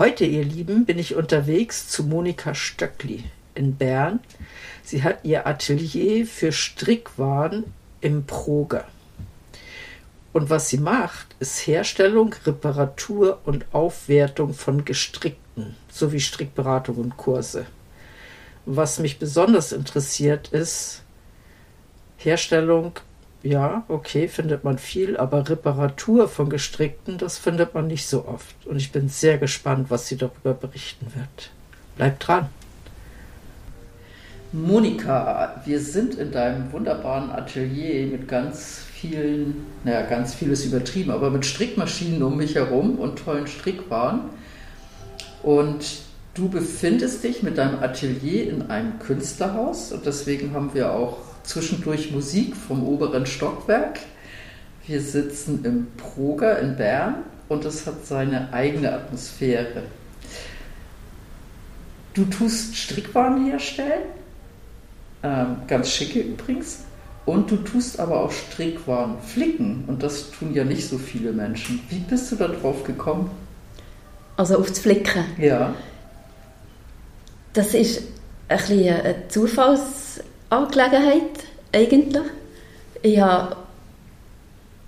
Heute, ihr Lieben, bin ich unterwegs zu Monika Stöckli in Bern. Sie hat ihr Atelier für Strickwaren im Proger. Und was sie macht, ist Herstellung, Reparatur und Aufwertung von Gestrickten sowie Strickberatung und Kurse. Was mich besonders interessiert, ist Herstellung ja, okay, findet man viel, aber Reparatur von Gestrickten, das findet man nicht so oft. Und ich bin sehr gespannt, was sie darüber berichten wird. Bleibt dran. Monika, wir sind in deinem wunderbaren Atelier mit ganz vielen, naja, ganz vieles übertrieben, aber mit Strickmaschinen um mich herum und tollen Strickwaren. Und du befindest dich mit deinem Atelier in einem Künstlerhaus und deswegen haben wir auch zwischendurch Musik vom oberen Stockwerk. Wir sitzen im Proger in Bern und es hat seine eigene Atmosphäre. Du tust Strickwaren herstellen, ähm, ganz schicke übrigens, und du tust aber auch Strickwaren flicken und das tun ja nicht so viele Menschen. Wie bist du da drauf gekommen? Also auf das Flicken? Ja. Das ist ein bisschen eine Zufalls Angelegenheit eigentlich. Ich habe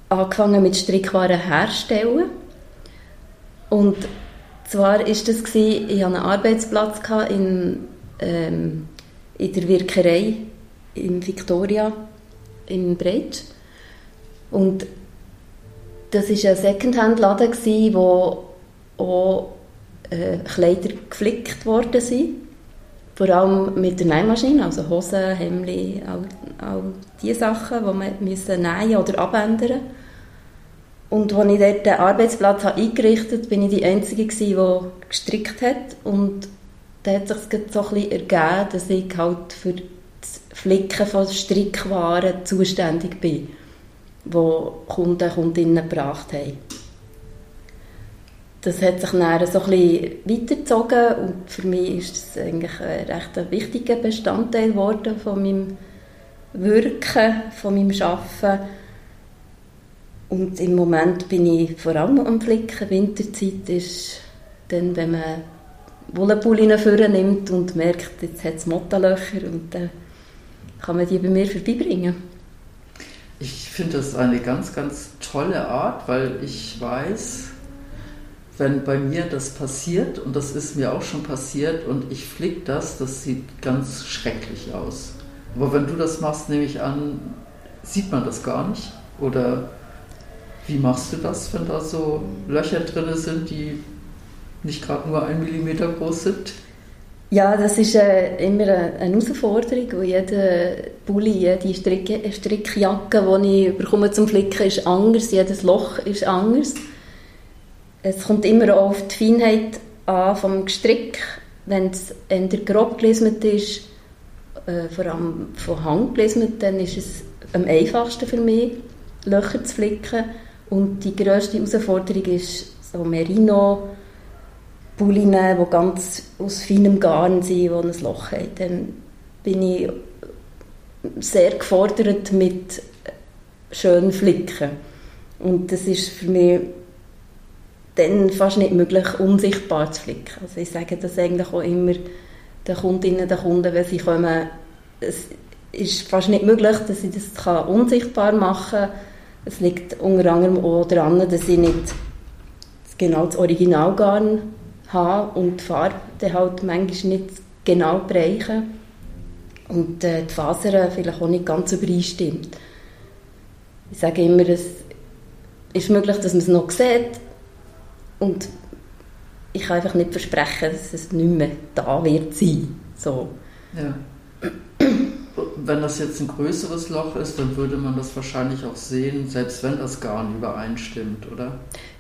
angefangen mit Strickwaren herstellen und zwar ist das gewesen, ich hatte einen Arbeitsplatz in, ähm, in der Wirkerei in Victoria in Breitsch und das ist ein Secondhand-Laden wo auch äh, Kleider geflickt worden sind. Vor allem mit der Nähmaschine, also Hosen, Hemden, all, all diese Sachen, die man müssen nähen oder abändern Und als ich dort den Arbeitsplatz habe eingerichtet habe, bin ich die Einzige, die gestrickt hat. Und da hat sich so ein bisschen ergeben, dass ich halt für das Flicken von Strickwaren zuständig bin, die Kunden, Kundinnen gebracht haben das hat sich dann so ein bisschen weitergezogen und für mich ist es eigentlich ein recht wichtiger Bestandteil geworden von meinem Wirken, von meinem Arbeiten. Und im Moment bin ich vor allem am Flicken. Winterzeit ist dann, wenn man Wollenpullen nimmt und merkt, jetzt hat es Mottenlöcher und dann kann man die bei mir vorbeibringen. Ich finde das eine ganz, ganz tolle Art, weil ich weiß, wenn bei mir das passiert, und das ist mir auch schon passiert, und ich flick das, das sieht ganz schrecklich aus. Aber wenn du das machst, nehme ich an, sieht man das gar nicht? Oder wie machst du das, wenn da so Löcher drin sind, die nicht gerade nur ein Millimeter groß sind? Ja, das ist äh, immer eine Herausforderung, weil jeder Pulli, jede Strick Strickjacke, die ich bekomme zum Flicken, ist anders, jedes Loch ist anders. Es kommt immer auf die Feinheit an vom Gestrick. Wenn es eher grob gelismet ist, äh, vor allem von Hand gelismet, dann ist es am einfachsten für mich, Löcher zu flicken. Und die grösste Herausforderung ist so Merino, Bullinen, die ganz aus feinem Garn sind, die ein Loch haben. Dann bin ich sehr gefordert mit schönen Flicken. Und das ist für mich dann fast nicht möglich, unsichtbar zu flicken. Also ich sage das eigentlich auch immer den Kundinnen, den Kunden, wenn sie kommen, es ist fast nicht möglich, dass ich das unsichtbar machen kann. Es liegt unter anderem auch daran, dass ich nicht genau das Originalgarn habe und die Farbe halt manchmal nicht genau bereichen und äh, die Fasern vielleicht auch nicht ganz übereinstimmt. Ich sage immer, es ist möglich, dass man es noch sieht, und ich kann einfach nicht versprechen, dass es nicht mehr da wird sein. So. Ja. wenn das jetzt ein größeres Loch ist, dann würde man das wahrscheinlich auch sehen, selbst wenn das Garn übereinstimmt, oder?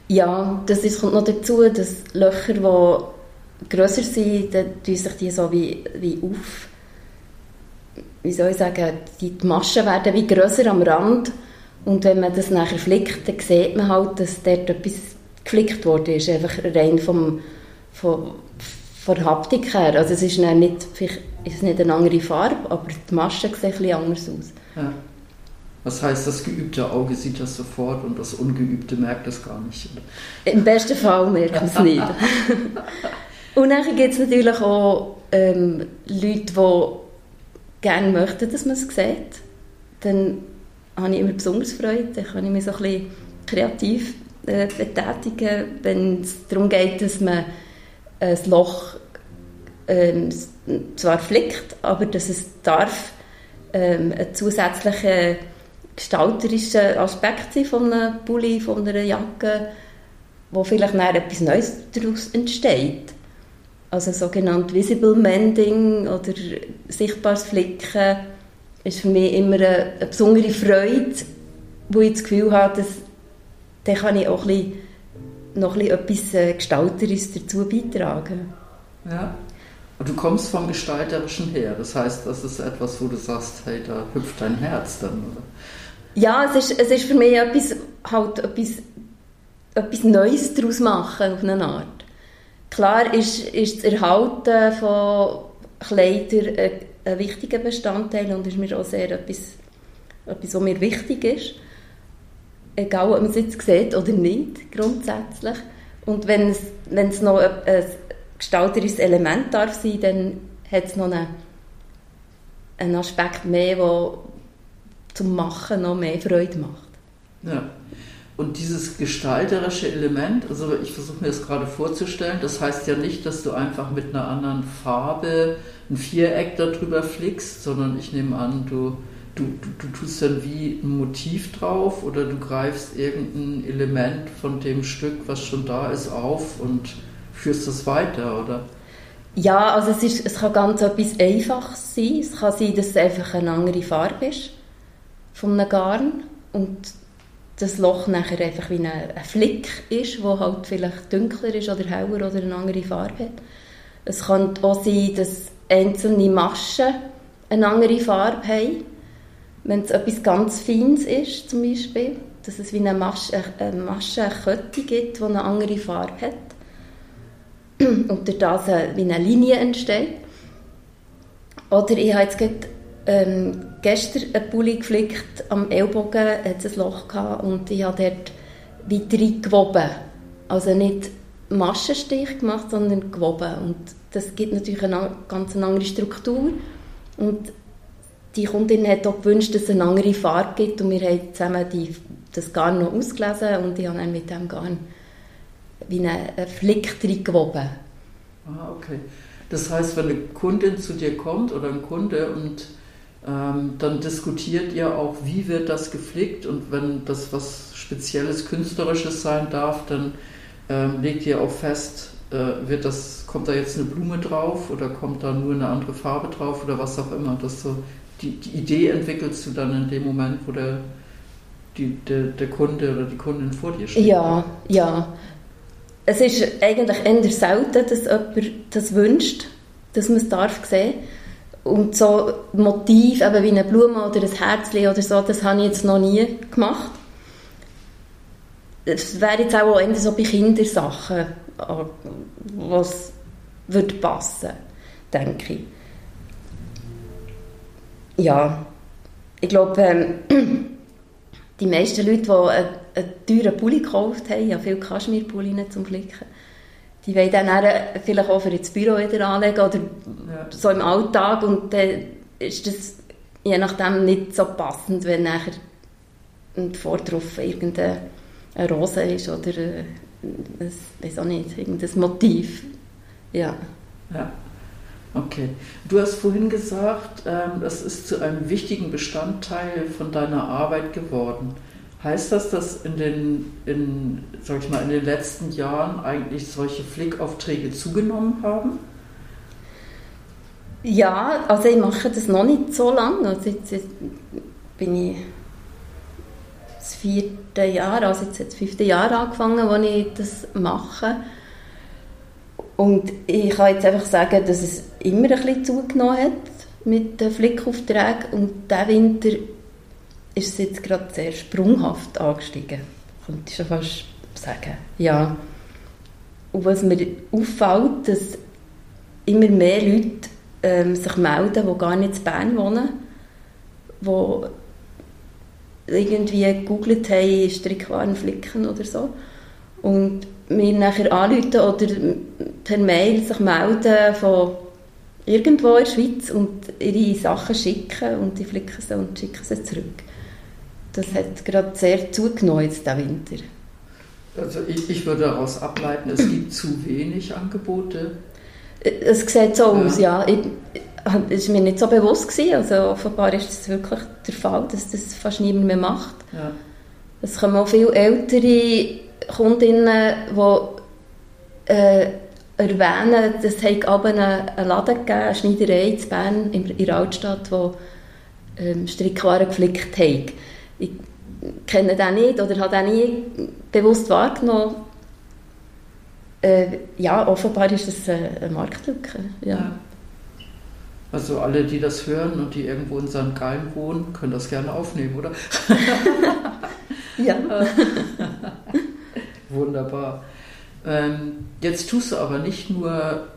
Ja, das ist, kommt noch dazu, dass Löcher, die grösser sind, dann tun sich die so wie, wie auf. Wie soll ich sagen, die Maschen werden wie grösser am Rand und wenn man das nachher flickt, dann sieht man halt, dass dort etwas geflickt worden ist, einfach rein vom, vom, von der Haptik her. Also es ist nicht, vielleicht ist nicht eine andere Farbe, aber die Maschen sehen ein anders aus. Ja. Was heißt, das geübte Auge sieht das sofort und das ungeübte merkt es gar nicht? Im besten Fall merkt man es nicht. und dann gibt es natürlich auch ähm, Leute, die gerne möchten, dass man es sieht. Dann habe ich immer besonders Freude. Dann kann ich mich so ein bisschen kreativ äh, betätigen, wenn es darum geht, dass man ein Loch ähm, zwar flickt, aber dass es darf ähm, einen zusätzlichen gestalterischen Aspekt sein von einem Pulli, von einer Jacke, wo vielleicht dann etwas Neues daraus entsteht. Also sogenannt Visible Mending oder sichtbares Flicken ist für mich immer eine, eine besondere Freude, wo ich das Gefühl habe, dass dann kann ich auch ein bisschen noch etwas äh, Gestalterisches dazu beitragen. Ja. Und du kommst vom Gestalterischen her. Das heißt, das ist etwas, wo du sagst, hey, da hüpft dein Herz dann, oder? Ja, es ist, es ist für mich etwas, halt etwas, etwas Neues daraus machen, auf eine Art. Klar ist, ist das Erhalten von Kleidern ein, ein wichtiger Bestandteil und ist mir auch sehr etwas, etwas, was mir wichtig ist egal ob man es jetzt sieht oder nicht, grundsätzlich. Und wenn es, wenn es noch ein, ein gestalterisches Element darf sein, dann hat es noch einen, einen Aspekt mehr, der zum Machen noch mehr Freude macht. Ja. Und dieses gestalterische Element, also ich versuche mir das gerade vorzustellen, das heißt ja nicht, dass du einfach mit einer anderen Farbe ein Viereck darüber flickst, sondern ich nehme an, du du, du, du tust dann wie ein Motiv drauf oder du greifst irgendein Element von dem Stück, was schon da ist, auf und führst das weiter, oder? Ja, also es, ist, es kann ganz etwas Einfaches sein. Es kann sein, dass es einfach eine andere Farbe ist von einem Garn und das Loch nachher einfach wie ein, ein Flick ist, wo halt vielleicht dunkler ist oder heller oder eine andere Farbe hat. Es kann auch sein, dass einzelne Maschen eine andere Farbe haben wenn es etwas ganz Feines ist, zum Beispiel, dass es wie eine Masche, eine Masche, eine Kette gibt, die eine andere Farbe hat und durch das wie eine Linie entsteht. Oder ich habe jetzt gerade, ähm, gestern einen Pulli geflickt, am Ellbogen hat es ein Loch gehabt und ich habe dort wie gewoben. Also nicht Maschenstich gemacht, sondern gewoben. Und das gibt natürlich eine ganz andere Struktur. Und die Kundin hat auch gewünscht, dass es eine andere Farbe gibt und wir haben zusammen die, das Garn noch ausgelesen und ich habe dann mit dem Garn wie einen Flick drin gewoben. Ah, okay. Das heißt, wenn eine Kundin zu dir kommt oder ein Kunde und ähm, dann diskutiert ihr auch, wie wird das geflickt und wenn das was Spezielles, Künstlerisches sein darf, dann ähm, legt ihr auch fest, äh, wird das, kommt da jetzt eine Blume drauf oder kommt da nur eine andere Farbe drauf oder was auch immer. Das so die, die Idee entwickelst du dann in dem Moment, wo der, die, der, der Kunde oder die Kundin vor dir steht? Ja, ja. Es ist eigentlich eher selten, dass jemand das wünscht, dass man es darf sehen und so Motiv, eben wie eine Blume oder ein Herzchen oder so, das habe ich jetzt noch nie gemacht. Das wäre jetzt auch eher so bei Kindersachen, was würde passen, denke ich ja, ich glaube, ähm, die meisten Leute, die einen, einen teuren Pulli gekauft haben, ja viele Kaschmirpulli zum Flicken, die wollen dann vielleicht auch für ins Büro wieder anlegen oder ja. so im Alltag und dann ist das je nachdem nicht so passend, wenn nachher vordrauf irgendeine Rose ist oder ein, weiß auch nicht, irgendein Motiv. Ja. ja. Okay. Du hast vorhin gesagt, ähm, das ist zu einem wichtigen Bestandteil von deiner Arbeit geworden. Heißt das, dass in den, in, sag ich mal, in den letzten Jahren eigentlich solche Flickaufträge zugenommen haben? Ja, also ich mache das noch nicht so lange. Also jetzt, jetzt bin ich das vierte Jahr, also jetzt das fünfte Jahr angefangen, wo ich das mache. Und ich kann jetzt einfach sagen, dass es immer ein bisschen zugenommen hat mit den Flickaufträgen und diesen Winter ist es jetzt gerade sehr sprunghaft angestiegen, könnte ich schon fast sagen. Ja. Und was mir auffällt, dass immer mehr Leute ähm, sich melden, die gar nicht in Bern wohnen, die irgendwie gegoogelt haben, Strickwaren flicken oder so. Und mir nachher anrufen oder per Mail sich melden von irgendwo in der Schweiz und ihre Sachen schicken und die flicken sie und schicken sie zurück. Das hat gerade sehr zugenommen jetzt diesen Winter. Also ich, ich würde daraus ableiten, es gibt zu wenig Angebote. Es sieht so aus, ja. ja. Es war mir nicht so bewusst. Gewesen. Also offenbar ist es wirklich der Fall, dass das fast niemand mehr macht. Ja. Es kommen auch viele ältere Kundinnen, die äh, erwähnen, dass es einen, einen Laden gegeben eine Schneiderei in Bern, in der Altstadt, die ähm, Strickwaren geflickt haben. Ich kenne den nicht oder habe den nie bewusst wahrgenommen. Äh, ja, offenbar ist das eine Marktlücke. Ja. ja. Also alle, die das hören und die irgendwo in St. Gallen wohnen, können das gerne aufnehmen, oder? ja. Wunderbar. Ähm, jetzt tust du aber nicht nur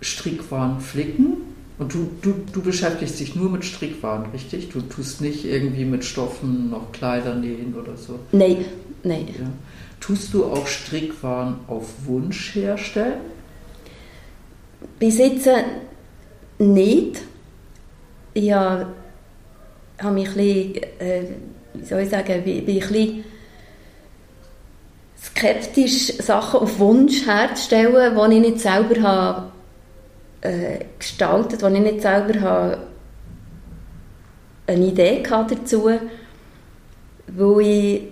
Strickwaren flicken und du, du, du beschäftigst dich nur mit Strickwaren, richtig? Du tust nicht irgendwie mit Stoffen noch Kleider nähen oder so? Nein, nein. Ja. Tust du auch Strickwaren auf Wunsch herstellen? Bis jetzt nicht. Ich habe, mich ein bisschen, äh, wie soll ich sagen, bin ein bisschen skeptisch, Sachen auf Wunsch herzustellen, die ich nicht selber habe, äh, gestaltet, die ich nicht selber habe, eine Idee dazu, weil ich ein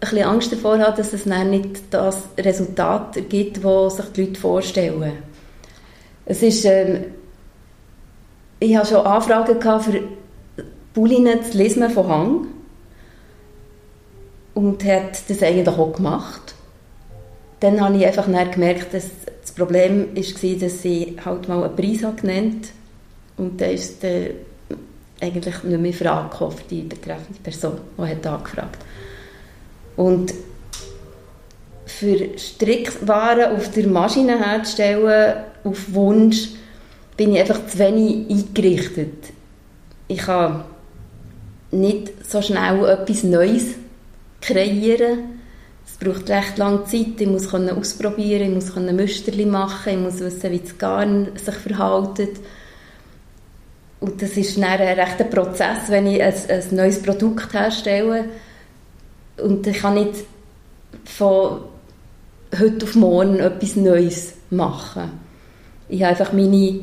bisschen Angst davor habe, dass es dann nicht das Resultat gibt, das sich die Leute vorstellen. Es ist, ähm, ich hatte schon Anfragen für Bullinen zu lesen von Hang und hat das eigentlich auch gemacht. Dann habe ich einfach gemerkt, dass das Problem war, dass sie halt mal einen Preis hat genannt und da ist dann eigentlich nicht mehr Frage auf die betreffende Person, die hat angefragt Und für Strickwaren auf der Maschine herzustellen, auf Wunsch, bin ich einfach zu wenig eingerichtet. Ich kann nicht so schnell etwas Neues kreieren. Es braucht recht lange Zeit. Ich muss ausprobieren, ich muss Musterchen machen, ich muss wissen, wie das Garn sich verhält. Und das ist dann ein rechter Prozess, wenn ich ein, ein neues Produkt herstelle. Und ich kann nicht von heute auf morgen etwas Neues machen. Ich habe einfach meine,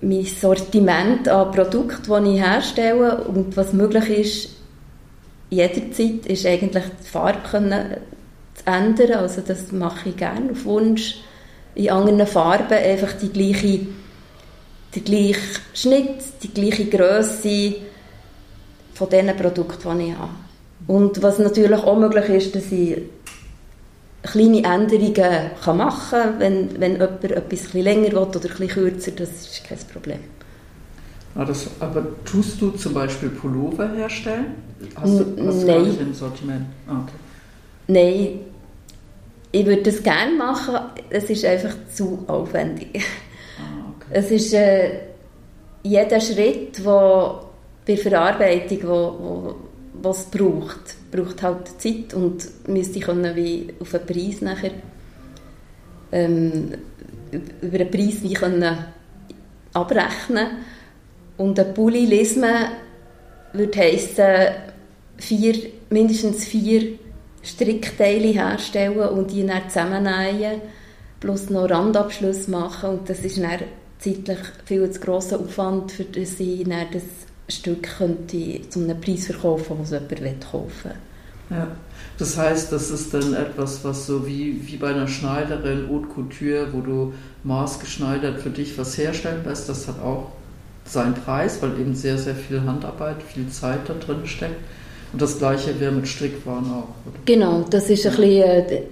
mein Sortiment an Produkten, die ich herstelle und was möglich ist, jederzeit ist eigentlich die Farbe können zu ändern. Also das mache ich gerne auf Wunsch. In anderen Farben einfach die gleiche, der gleiche Schnitt, die gleiche Größe von den Produkten, die ich habe. Und was natürlich auch möglich ist, dass ich kleine Änderungen machen kann, wenn, wenn jemand etwas länger will oder etwas kürzer, das ist kein Problem. Ah, das, aber tust du zum Beispiel Pullover herstellen? Hast du, hast Nein. im Sortiment? Ah, okay. Nein. Ich würde das gerne machen, es ist einfach zu aufwendig. Ah, okay. Es ist äh, jeder Schritt, wo bei Verarbeitung, wo, wo, was braucht, braucht halt Zeit und müsste ich wie auf einen Preis nachher ähm, über einen Preis wie können abrechnen und ein Pulli lesen würde heissen, vier, mindestens vier Strickteile herstellen und die dann zusammennähen, plus noch Randabschluss machen und das ist dann zeitlich viel zu grosser Aufwand, für dass ich dann das Stück könnte zu einem Preis verkaufen, was jemand kaufen will. Ja. Das heißt, das ist dann etwas, was so wie, wie bei einer Schneiderin, Haute Couture, wo du maßgeschneidert für dich was herstellen lässt, das hat auch seinen Preis, weil eben sehr, sehr viel Handarbeit, viel Zeit da drin steckt. Und das Gleiche wäre mit Strickwaren auch. Oder? Genau, das ist ein bisschen äh,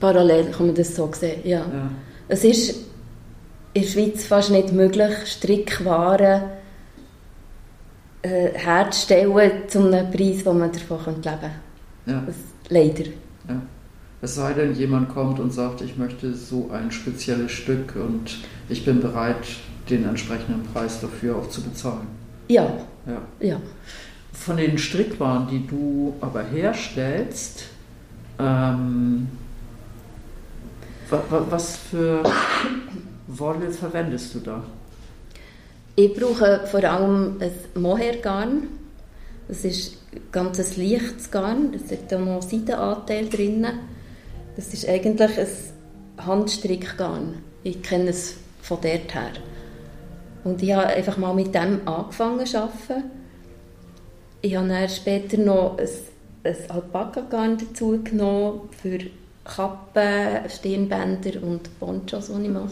parallel, kann man das so sehen. Ja. ja. Es ist in der Schweiz fast nicht möglich, Strickwaren äh, herzustellen zu einem Preis, wo man davon leben könnte. Ja. Das, leider. Ja. Es sei denn, jemand kommt und sagt, ich möchte so ein spezielles Stück und ich bin bereit, den entsprechenden Preis dafür auch zu bezahlen. Ja. ja. ja. Von den Strickwaren, die du aber herstellst, ähm, was für Wolle verwendest du da? Ich brauche vor allem ein Mohairgarn. Das ist ganz ein leichtes Garn. Es hat auch noch Seidenanteil drin. Das ist eigentlich ein Handstrickgarn. Ich kenne es von dort her. Und ich habe einfach mal mit dem angefangen zu arbeiten. Ich habe dann später noch ein, ein Alpaka-Garn dazu genommen für Kappen, Stirnbänder und Ponchos, die ich mache.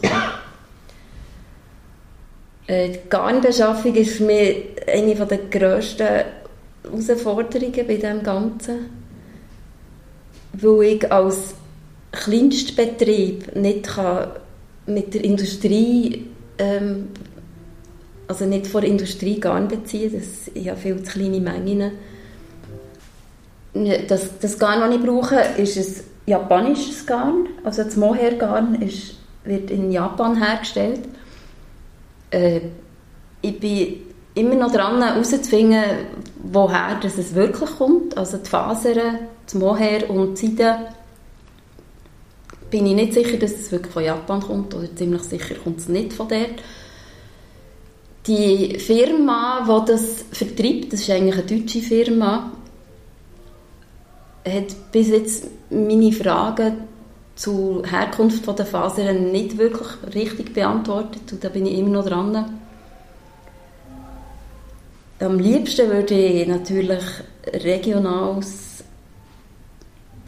Äh, die Garnbeschaffung ist für mich eine der grössten Herausforderungen bei dem Ganzen. Weil ich als Kleinstbetrieb nicht mit der Industrie ähm, also nicht von der Industrie Garn beziehen, das ich habe viel zu kleine Mengen. Das, das Garn, das ich brauche, ist ein japanisches Garn. Also das Mohair-Garn wird in Japan hergestellt. Äh, ich bin immer noch dran, herauszufinden, woher das es wirklich kommt. Also die Fasern, das Mohair und die Seide bin ich nicht sicher, dass es wirklich von Japan kommt oder ziemlich sicher kommt es nicht von dort. Die Firma, die das vertreibt, das ist eigentlich eine deutsche Firma, hat bis jetzt meine Fragen zur Herkunft der Fasern nicht wirklich richtig beantwortet und da bin ich immer noch dran. Am liebsten würde ich natürlich regionales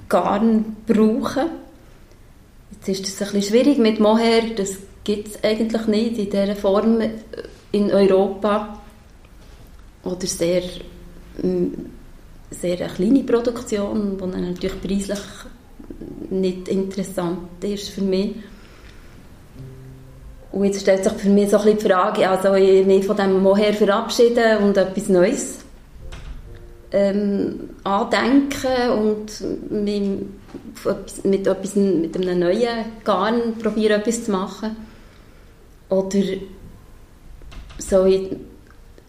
Garn brauchen. Jetzt ist es ein bisschen schwierig mit Mohair, das gibt es eigentlich nicht in dieser Form in Europa oder sehr, mm, sehr eine kleine Produktion, die natürlich preislich nicht interessant ist für mich. Und jetzt stellt sich für mich so ein die Frage, also ich mich von dem Moher verabschieden und etwas Neues ähm, andenken und mit, mit, etwas, mit einem neuen Garn probieren, etwas zu machen. Oder soll ich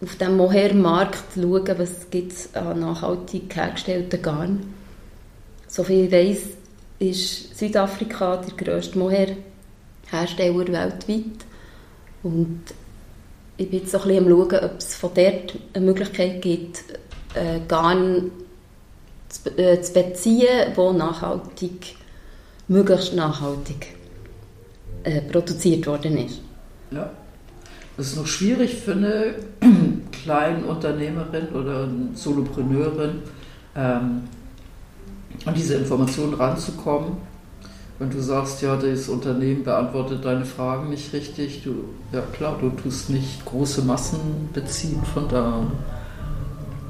auf dem Mohair-Markt schauen, was gibt es an nachhaltig hergestellten Garn. Soviel ich weiss, ist Südafrika der grösste Mohair-Hersteller weltweit. Und ich bin jetzt so ein bisschen am schauen, ob es von dort eine Möglichkeit gibt, äh, Garn zu, äh, zu beziehen, wo nachhaltig, möglichst nachhaltig äh, produziert worden ist. Ja. Das ist noch schwierig für eine kleine Unternehmerin oder eine Solopreneurin, ähm, an diese Informationen ranzukommen. Wenn du sagst, ja, das Unternehmen beantwortet deine Fragen nicht richtig, du, ja klar, du tust nicht große Massen beziehen von da.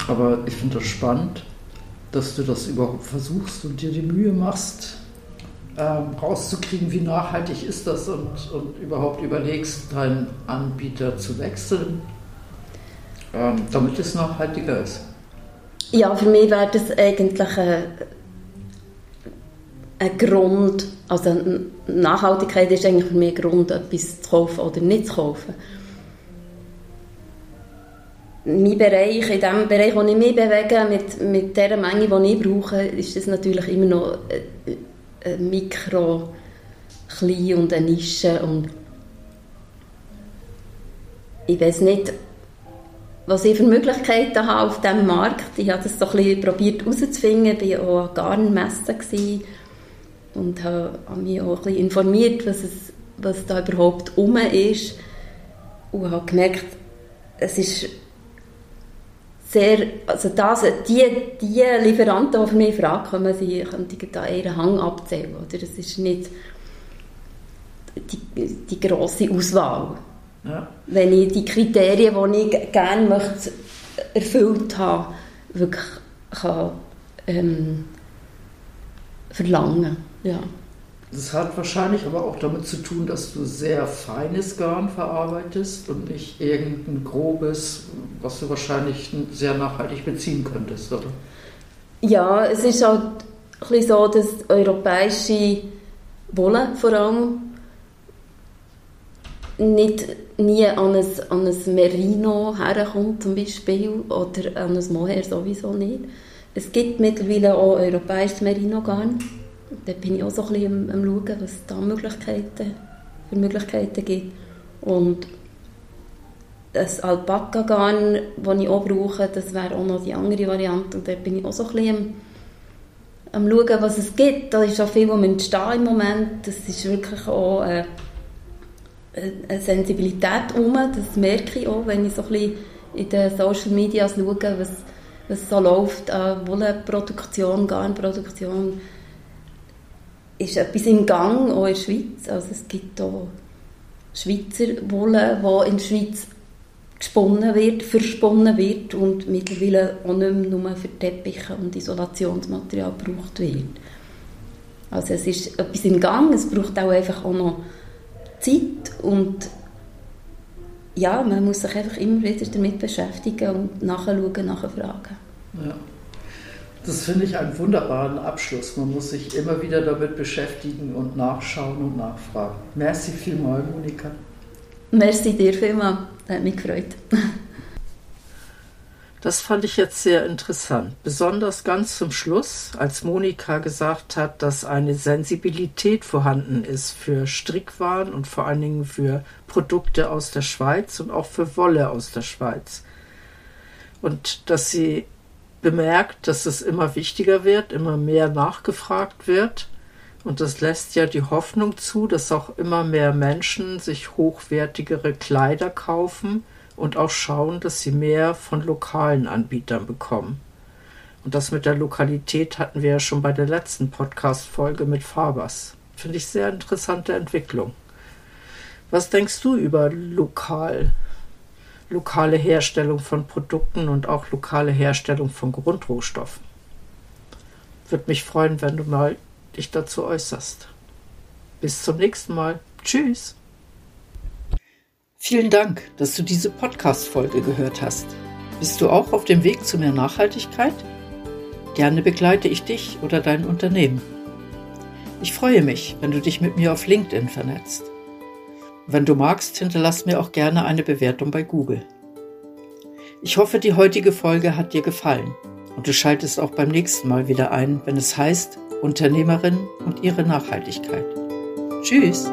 Aber ich finde das spannend, dass du das überhaupt versuchst und dir die Mühe machst, rauszukriegen, wie nachhaltig ist das und, und überhaupt überlegst, deinen Anbieter zu wechseln, ähm, damit es nachhaltiger ist. Ja, für mich wäre das eigentlich ein, ein Grund, also Nachhaltigkeit ist eigentlich für mich ein Grund, etwas zu kaufen oder nicht zu kaufen. Mein Bereich, in dem Bereich, wo ich mich bewege, mit, mit der Menge, die ich brauche, ist das natürlich immer noch äh, Mikro, klein und eine Nische und ich weiß nicht, was ich für Möglichkeiten habe auf diesem Markt. Ich habe das so ein bisschen probiert herauszufinden, ich war auch an Garnmessen und habe mich auch ein bisschen informiert, was, es, was da überhaupt um ist und habe gemerkt, es ist sehr, also das, die, die Lieferanten, die für mich in Frage kommen, sie könnten da ihren Hang abzählen. Oder? Das ist nicht die, die grosse Auswahl. Ja. Wenn ich die Kriterien, die ich gerne möchte, erfüllt habe, wirklich kann, ähm, verlangen. Ja. Das hat wahrscheinlich aber auch damit zu tun, dass du sehr feines Garn verarbeitest und nicht irgendein grobes, was du wahrscheinlich sehr nachhaltig beziehen könntest, oder? Ja, es ist halt ein so, dass europäische Wolle vor allem nicht nie an ein, an ein Merino herkommt zum Beispiel oder an ein Mohair sowieso nicht. Es gibt mittlerweile auch europäisches Merino-Garn. Da bin ich auch so ein bisschen am, am schauen, was es da Möglichkeiten, für Möglichkeiten gibt. Und das Alpaka-Garn, das ich auch brauche, das wäre auch noch die andere Variante. Und da bin ich auch so ein bisschen am, am schauen, was es gibt. Da ist auch viel, was entstehen im Moment. Das ist wirklich auch... Äh, eine Sensibilität um. Das merke ich auch, wenn ich so ein bisschen in den Social Media schaue, was, was so läuft an Wollenproduktion, Garnproduktion. Ist etwas im Gang, auch in der Schweiz. Also es gibt auch Schweizer Wolle, die in der Schweiz gesponnen wird, versponnen wird und mittlerweile auch nicht mehr nur für Teppiche und Isolationsmaterial gebraucht wird. Also es ist etwas im Gang, es braucht auch einfach auch noch Zeit und ja, man muss sich einfach immer wieder damit beschäftigen und nachschauen, nachfragen. Ja. Das finde ich einen wunderbaren Abschluss. Man muss sich immer wieder damit beschäftigen und nachschauen und nachfragen. Merci vielmals, Monika. Merci dir vielmals. Hat mich gefreut. Das fand ich jetzt sehr interessant. Besonders ganz zum Schluss, als Monika gesagt hat, dass eine Sensibilität vorhanden ist für Strickwaren und vor allen Dingen für Produkte aus der Schweiz und auch für Wolle aus der Schweiz. Und dass sie bemerkt, dass es immer wichtiger wird, immer mehr nachgefragt wird. Und das lässt ja die Hoffnung zu, dass auch immer mehr Menschen sich hochwertigere Kleider kaufen und auch schauen, dass sie mehr von lokalen Anbietern bekommen. Und das mit der Lokalität hatten wir ja schon bei der letzten Podcast-Folge mit Fabers. Finde ich sehr interessante Entwicklung. Was denkst du über lokal, lokale Herstellung von Produkten und auch lokale Herstellung von Grundrohstoffen? Würde mich freuen, wenn du mal dich dazu äußerst. Bis zum nächsten Mal. Tschüss. Vielen Dank, dass du diese Podcast-Folge gehört hast. Bist du auch auf dem Weg zu mehr Nachhaltigkeit? Gerne begleite ich dich oder dein Unternehmen. Ich freue mich, wenn du dich mit mir auf LinkedIn vernetzt. Wenn du magst, hinterlass mir auch gerne eine Bewertung bei Google. Ich hoffe, die heutige Folge hat dir gefallen und du schaltest auch beim nächsten Mal wieder ein, wenn es heißt Unternehmerin und ihre Nachhaltigkeit. Tschüss!